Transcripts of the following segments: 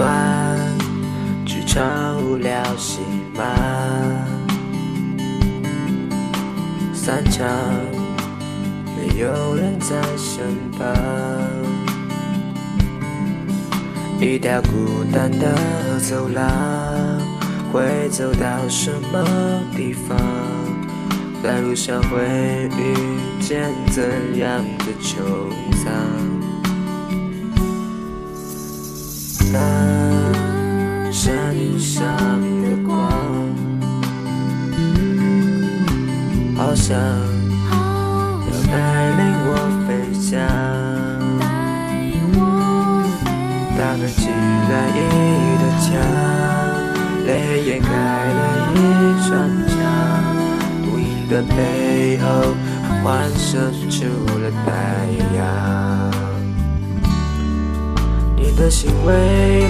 短，剧场无聊戏码，散场，没有人在身旁，一条孤单的走廊，会走到什么地方？在路上会遇见怎样的穹苍？那山上的光，好像要带领我飞翔。打开起来一的墙，泪掩盖了一扇墙。的背后，幻射出了太阳。你的心蔚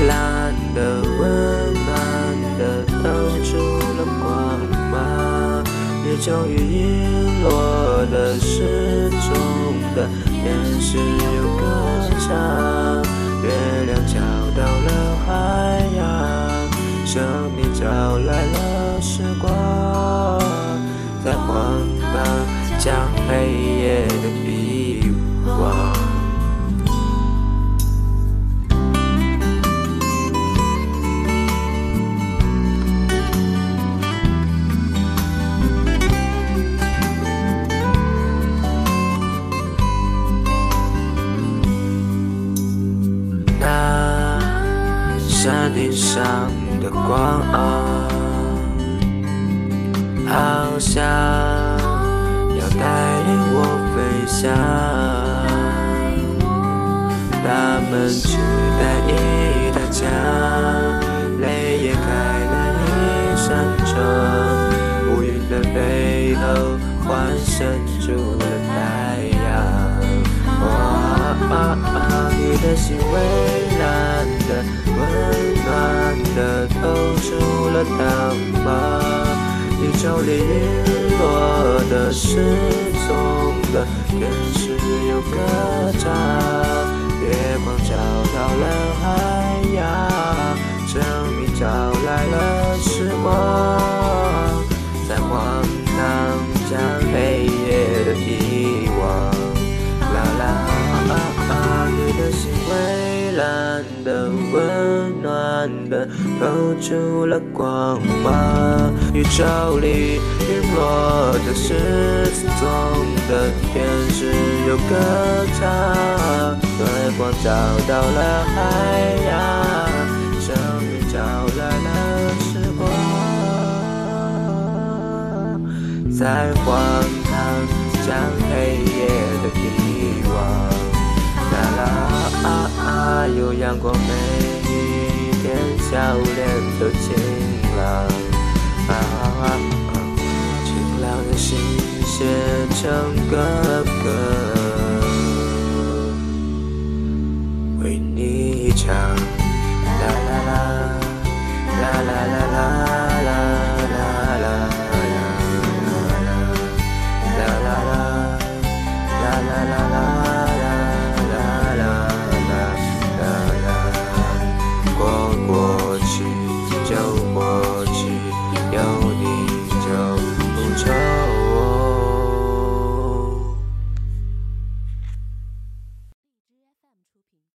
蓝的、温暖的，透出了光芒。你终于遗落的、失踪的，天使山顶上的光。好像要带领我飞翔，他们取代一道墙，泪也开了一扇窗，乌云的背后幻生出了太阳。哇你的心蔚蓝的、吗漫，一朝零落的失踪的更是有歌唱。月光照到了海洋，证明找来了时光。透出了光芒。宇宙里陨落的、失踪的，天使又歌唱。月光找到了海洋，生命找来了时光，在荒唐将黑夜的遗忘。啦啦啊啊，有阳光，每连笑脸都晴朗。晴朗的心写成歌歌，为你唱。